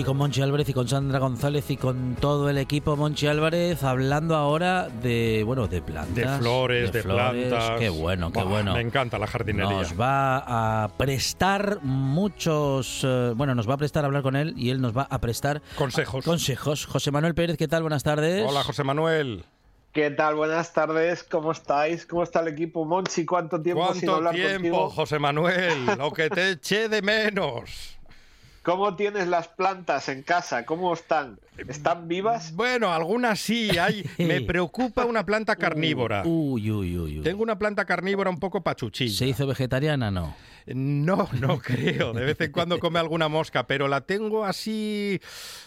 Y con Monchi Álvarez y con Sandra González y con todo el equipo Monchi Álvarez hablando ahora de, bueno, de plantas. De flores, de, flores. plantas. Qué bueno, qué Buah, bueno. Me encanta la jardinería. Nos va a prestar muchos, eh, bueno, nos va a prestar a hablar con él y él nos va a prestar Consejos. consejos. José Manuel Pérez, ¿qué tal? Buenas tardes. Hola, José Manuel. ¿Qué tal? Buenas tardes, ¿cómo estáis? ¿Cómo está el equipo? Monchi, ¿cuánto tiempo sin ¿Cuánto hablar tiempo, contigo? José Manuel? [LAUGHS] Lo que te eché de menos. ¿Cómo tienes las plantas en casa? ¿Cómo están? ¿Están vivas? Bueno, algunas sí. Hay... Me [LAUGHS] preocupa una planta carnívora. Uy, uy, uy, uy. Tengo una planta carnívora un poco pachuchilla. ¿Se hizo vegetariana? No. No, no [LAUGHS] creo. De vez en cuando come alguna mosca, pero la tengo así,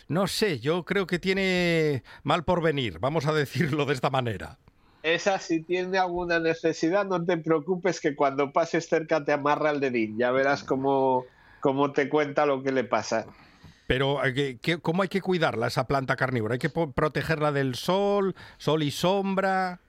no sé, yo creo que tiene mal por venir, vamos a decirlo de esta manera. Esa si tiene alguna necesidad, no te preocupes que cuando pases cerca te amarra el dedín. Ya verás cómo, cómo te cuenta lo que le pasa. Pero, eh, ¿qué- qué- ¿cómo hay que cuidarla, esa planta carnívora? ¿Hay que protegerla del sol, sol y sombra?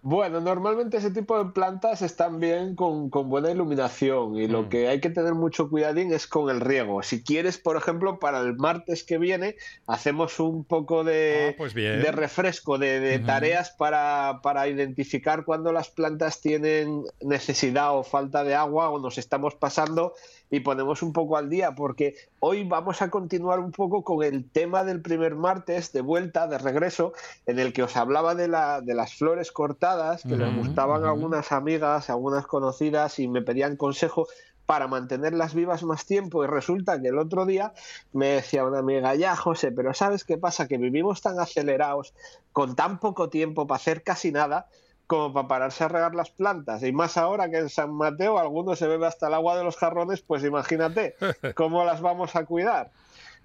Bueno, normalmente ese tipo de plantas están bien con, con buena iluminación y lo Mm. que hay que tener mucho cuidadín es con el riego. Si quieres, por ejemplo, para el martes que viene hacemos un poco de, Ah, pues bien. de refresco, de, tareas para, para identificar cuando las plantas tienen necesidad o falta de agua o nos estamos pasando y ponemos un poco al día, porque hoy vamos a continuar un poco con el tema del primer martes de vuelta, de regreso, en el que os hablaba de, la, de las flores cortadas, que les gustaban a ujú. algunas amigas, a algunas conocidas y me pedían consejo para mantenerlas vivas más tiempo y resulta que el otro día me decía una amiga, ya José, pero ¿sabes qué pasa? Que vivimos tan acelerados, con tan poco tiempo para hacer casi nada, como para pararse a regar las plantas. Y más ahora que en San Mateo alguno se bebe hasta el agua de los jarrones, pues imagínate [LAUGHS] cómo las vamos a cuidar.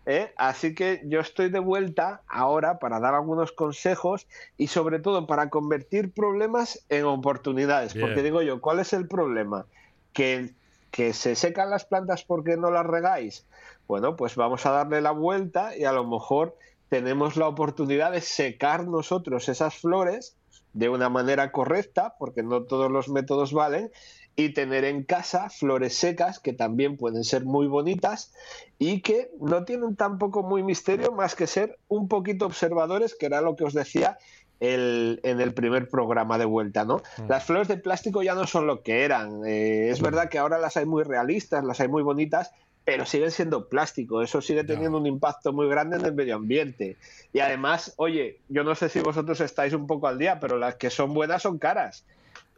¿eh? Así que yo estoy de vuelta ahora para dar algunos consejos y sobre todo para convertir problemas en oportunidades. Bien. Porque digo yo, ¿cuál es el problema? Que, que se secan las plantas porque no las regáis. Bueno, pues vamos a darle la vuelta y a lo mejor tenemos la oportunidad de secar nosotros esas flores de una manera correcta, porque no todos los métodos valen, y tener en casa flores secas que también pueden ser muy bonitas y que no tienen tampoco muy misterio más que ser un poquito observadores, que era lo que os decía el- en el primer programa de vuelta, ¿no? Las flores de plástico ya no son lo que eran. Eh, es verdad que ahora las hay muy realistas, las hay muy bonitas, pero siguen siendo plástico. Eso sigue teniendo un impacto muy grande en el medio ambiente. Y además, oye, yo no sé si vosotros estáis un poco al día, pero las que son buenas son caras.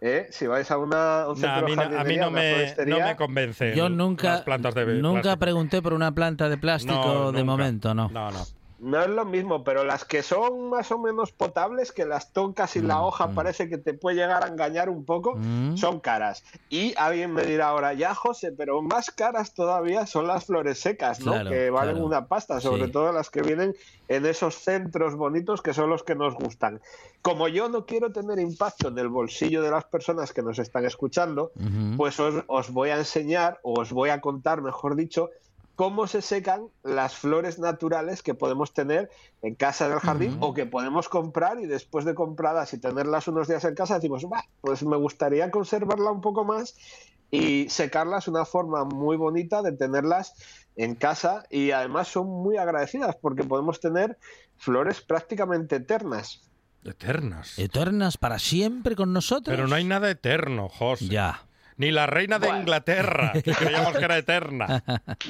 ¿eh? Si vais a una un No, a mí, no, a jardinería, mí no, una me, floristería, no me convence. Yo nunca, las plantas de nunca plástico. pregunté por una planta de plástico No, de nunca. momento, no. No, no. No es lo mismo, pero las que son más o menos potables, que las tocas y la hoja parece que te puede llegar a engañar un poco, Mm. son caras. Y alguien me dirá ahora, ya José, pero más caras todavía son las flores secas, ¿no? Claro, que valen claro. una pasta, sobre Sí. todo las que vienen en esos centros bonitos que son los que nos gustan. Como yo no quiero tener impacto en el bolsillo de las personas que nos están escuchando, pues os, os voy a enseñar, o os voy a contar, mejor dicho, cómo se secan las flores naturales que podemos tener en casa del jardín o que podemos comprar y después de compradas y tenerlas unos días en casa decimos, "Bah, pues me gustaría conservarla un poco más y secarlas es una forma muy bonita de tenerlas en casa y además son muy agradecidas porque podemos tener flores prácticamente eternas. Eternas. Eternas para siempre con nosotros. Pero no hay nada eterno, José. Ya. Ni la reina de Bueno. Inglaterra, que [LAUGHS] creíamos que era eterna.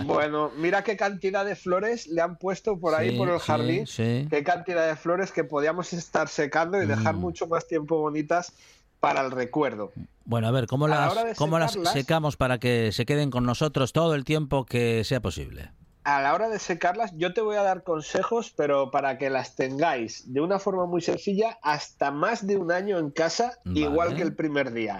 Bueno, mira qué cantidad de flores le han puesto por ahí Sí, por el sí, jardín. sí. Qué cantidad de flores que podíamos estar secando y dejar Mm. mucho más tiempo bonitas para el recuerdo. Bueno, a ver, ¿cómo A las, cómo las secamos para que se queden con nosotros todo el tiempo que sea posible? A la hora de secarlas, yo te voy a dar consejos, pero para que las tengáis de una forma muy sencilla hasta más de un año en casa, Vale. igual que el primer día.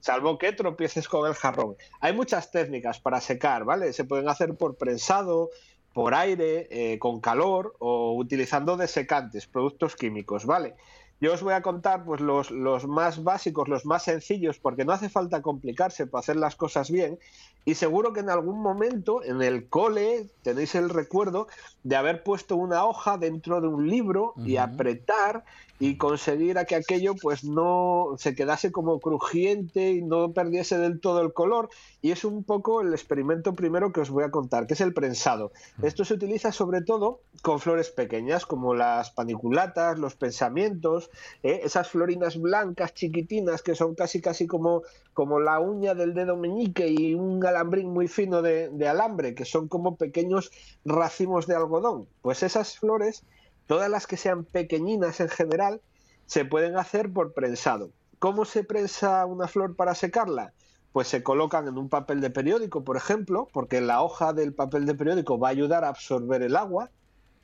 Salvo que tropieces con el jarrón. Hay muchas técnicas para secar, ¿vale? Se pueden hacer por prensado, por aire, eh, con calor o utilizando desecantes, productos químicos, ¿vale? Yo os voy a contar pues los, los más básicos, los más sencillos, porque no hace falta complicarse para hacer las cosas bien. Y seguro que en algún momento en el cole tenéis el recuerdo de haber puesto una hoja dentro de un libro y apretar y conseguir a que aquello pues no se quedase como crujiente y no perdiese del todo el color. Y es un poco el experimento primero que os voy a contar que es el prensado. Esto se utiliza sobre todo con flores pequeñas como las paniculatas los pensamientos ¿eh? esas florinas blancas chiquitinas que son casi casi como como la uña del dedo meñique y un alambrín muy fino de, alambre que son como pequeños racimos de algodón pues esas flores Todas las que sean pequeñinas en general se pueden hacer por prensado. ¿Cómo se prensa una flor para secarla? Pues se colocan en un papel de periódico, por ejemplo, porque la hoja del papel de periódico va a ayudar a absorber el agua.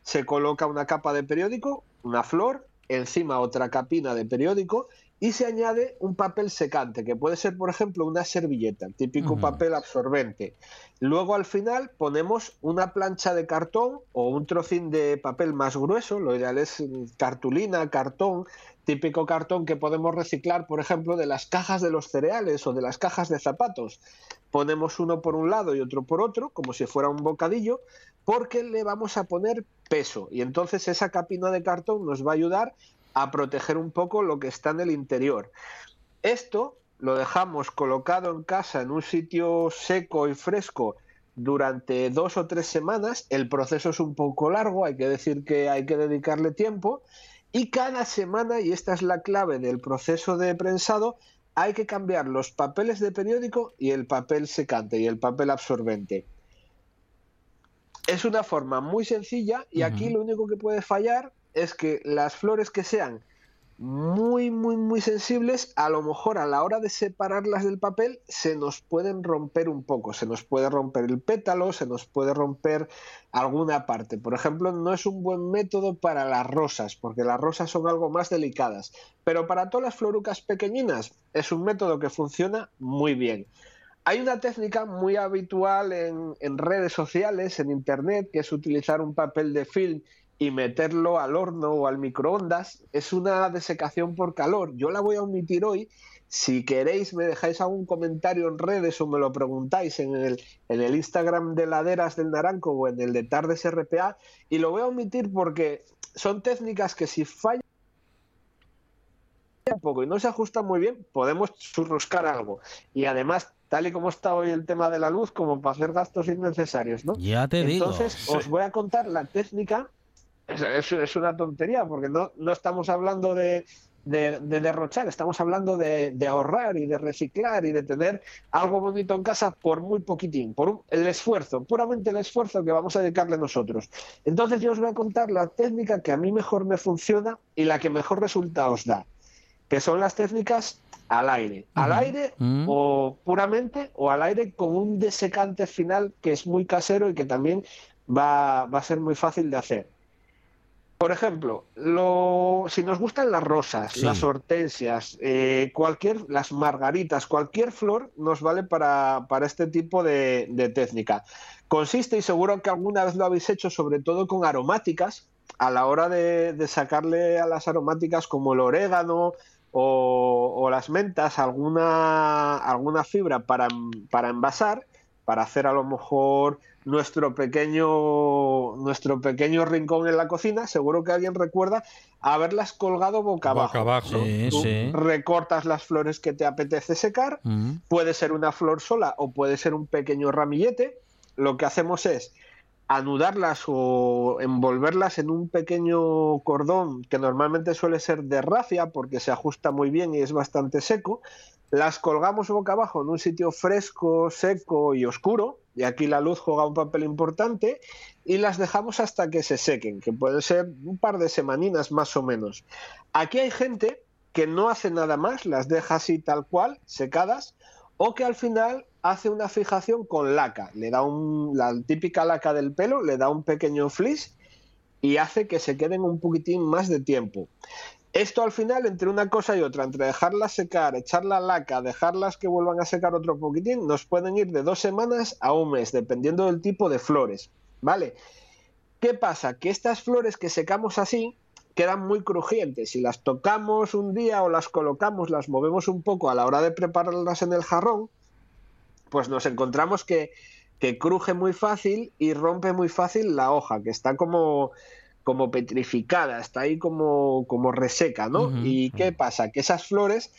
Se coloca una capa de periódico, una flor, encima otra capina de periódico y se añade un papel secante, que puede ser, por ejemplo, una servilleta, típico papel absorbente. Luego al final ponemos una plancha de cartón o un trocín de papel más grueso, lo ideal es mm, cartulina, cartón, típico cartón que podemos reciclar, por ejemplo, de las cajas de los cereales o de las cajas de zapatos. Ponemos uno por un lado y otro por otro, como si fuera un bocadillo, porque le vamos a poner peso y entonces esa capina de cartón nos va a ayudar a proteger un poco lo que está en el interior. Esto lo dejamos colocado en casa en un sitio seco y fresco durante dos o tres semanas. El proceso es un poco largo, hay que decir que hay que dedicarle tiempo. Y cada semana, y esta es la clave del proceso de prensado, hay que cambiar los papeles de periódico y el papel secante y el papel absorbente. Es una forma muy sencilla y aquí lo único que puede fallar es que las flores que sean muy, muy, muy sensibles, a lo mejor a la hora de separarlas del papel se nos pueden romper un poco, se nos puede romper el pétalo, se nos puede romper alguna parte. Por ejemplo, no es un buen método para las rosas, porque las rosas son algo más delicadas, pero para todas las florucas pequeñinas es un método que funciona muy bien. Hay una técnica muy habitual en, en redes sociales, en internet, que es utilizar un papel de film y meterlo al horno o al microondas. Es una desecación por calor. Yo la voy a omitir hoy. Si queréis, me dejáis algún comentario en redes o me lo preguntáis en el, en el Instagram de Laderas del Naranco o en el de Tardes RPA. Y lo voy a omitir porque son técnicas que si fallan un poco y no se ajusta muy bien, podemos churruscar algo. Y además, tal y como está hoy el tema de la luz, como para hacer gastos innecesarios, ¿no? Ya te digo. Entonces, os voy a contar la técnica. Es, es- es una tontería, porque no, no estamos hablando de, de- de derrochar, estamos hablando de, de ahorrar y de reciclar y de tener algo bonito en casa por muy poquitín, por un- el esfuerzo, puramente el esfuerzo que vamos a dedicarle nosotros. Entonces, yo os voy a contar la técnica que a mí mejor me funciona y la que mejor resultados da que son las técnicas al aire. Al aire Mm. o puramente o al aire con un desecante final que es muy casero y que también va, va a ser muy fácil de hacer. Por ejemplo, lo, si nos gustan las rosas, Sí. las hortensias, eh, cualquier, las margaritas, cualquier flor nos vale para, para este tipo de, de técnica. Consiste, y seguro que alguna vez lo habéis hecho, sobre todo con aromáticas, a la hora de, de sacarle a las aromáticas como el orégano o, o las mentas alguna, alguna fibra para, para envasar, para hacer a lo mejor nuestro pequeño, nuestro pequeño rincón en la cocina, seguro que alguien recuerda haberlas colgado boca abajo. Boca abajo. Sí, Tú sí. recortas las flores que te apetece secar, Mm. puede ser una flor sola o puede ser un pequeño ramillete. Lo que hacemos es anudarlas o envolverlas en un pequeño cordón que normalmente suele ser de rafia porque se ajusta muy bien y es bastante seco. Las colgamos boca abajo en un sitio fresco, seco y oscuro, y aquí la luz juega un papel importante, y las dejamos hasta que se sequen, que pueden ser un par de semaninas más o menos. Aquí hay gente que no hace nada más, las deja así tal cual, secadas, o que al final hace una fijación con laca, le da un, la típica laca del pelo, le da un pequeño flis y hace que se queden un poquitín más de tiempo. Esto al final, entre una cosa y otra, entre dejarlas secar, echar la laca, dejarlas que vuelvan a secar otro poquitín, nos pueden ir de dos semanas a un mes, dependiendo del tipo de flores. ¿Vale? ¿Qué pasa? Que estas flores que secamos así, quedan muy crujientes. Si las tocamos un día o las colocamos, las movemos un poco a la hora de prepararlas en el jarrón, pues nos encontramos que, que cruje muy fácil y rompe muy fácil la hoja, que está como, como petrificada, está ahí como, como reseca, ¿no? ¿Y qué pasa? Que esas flores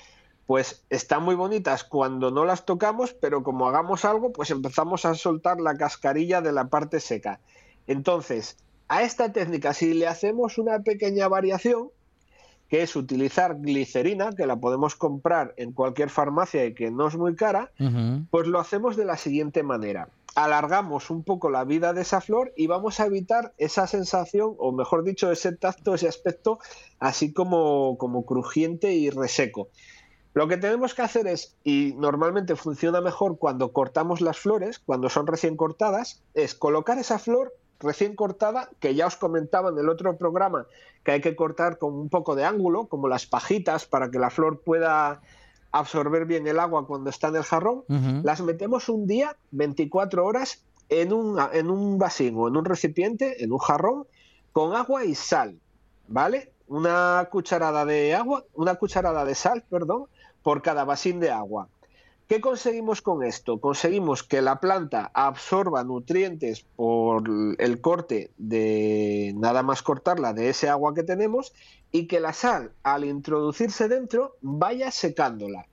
pues están muy bonitas cuando no las tocamos, pero como hagamos algo, pues empezamos a soltar la cascarilla de la parte seca. Entonces, a esta técnica, si le hacemos una pequeña variación, que es utilizar glicerina, que la podemos comprar en cualquier farmacia y que no es muy cara, pues lo hacemos de la siguiente manera. Alargamos un poco la vida de esa flor y vamos a evitar esa sensación, o mejor dicho, ese tacto, ese aspecto así como, como crujiente y reseco. Lo que tenemos que hacer es, y normalmente funciona mejor cuando cortamos las flores, cuando son recién cortadas, es colocar esa flor recién cortada, que ya os comentaba en el otro programa, que hay que cortar con un poco de ángulo, como las pajitas, para que la flor pueda absorber bien el agua cuando está en el jarrón. Las metemos un día, 24 horas, en un, en un vasín o en un recipiente, en un jarrón, con agua y sal, ¿vale? Una cucharada de agua, una cucharada de sal, perdón, por cada vasín de agua. ¿Qué conseguimos con esto? Conseguimos que la planta absorba nutrientes por el corte de nada más cortarla de ese agua que tenemos y que la sal, al introducirse dentro, vaya secándola.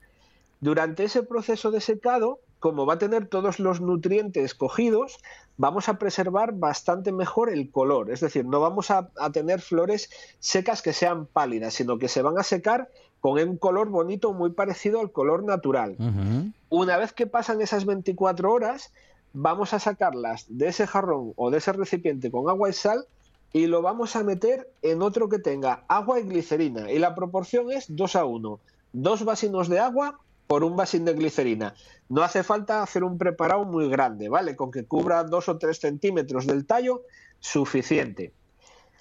Durante ese proceso de secado, como va a tener todos los nutrientes cogidos, vamos a preservar bastante mejor el color. Es decir, no vamos a, a tener flores secas que sean pálidas, sino que se van a secar con un color bonito muy parecido al color natural. Una vez que pasan esas 24 horas, vamos a sacarlas de ese jarrón o de ese recipiente con agua y sal y lo vamos a meter en otro que tenga agua y glicerina. Y la proporción es 2 a 1. Dos vasinos de agua por un vasín de glicerina. No hace falta hacer un preparado muy grande, ¿vale? Con que cubra 2 o 3 centímetros del tallo, suficiente.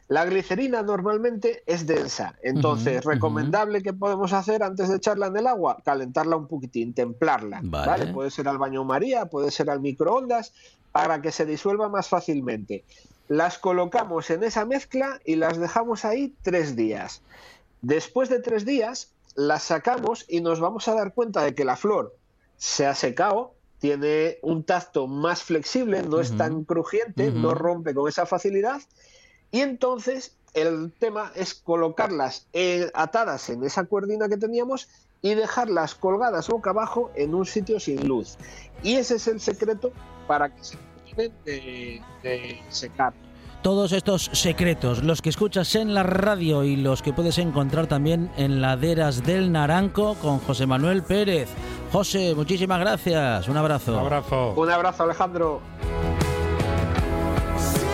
La glicerina normalmente es densa, entonces recomendable que podemos hacer antes de echarla en el agua, calentarla un poquitín, templarla, Vale. ¿vale? Puede ser al baño María, puede ser al microondas, para que se disuelva más fácilmente. Las colocamos en esa mezcla y las dejamos ahí tres días. Después de tres días, las sacamos y nos vamos a dar cuenta de que la flor se ha secado, tiene un tacto más flexible, no es tan crujiente, no rompe con esa facilidad. Y entonces el tema es colocarlas eh, atadas en esa cuerdina que teníamos y dejarlas colgadas boca abajo en un sitio sin luz. Y ese es el secreto para que se terminen de, de secar. Todos estos secretos, los que escuchas en la radio y los que puedes encontrar también en Laderas del Naranco con José Manuel Pérez. José, muchísimas gracias. Un abrazo. Un abrazo. Un abrazo, Alejandro.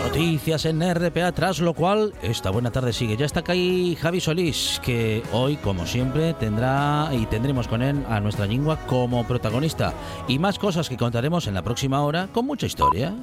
Noticias en RPA, tras lo cual esta buena tarde sigue. Ya está aquí Javi Solís, que hoy, como siempre, tendrá y tendremos con él a nuestra lengua como protagonista. Y más cosas que contaremos en la próxima hora con mucha historia.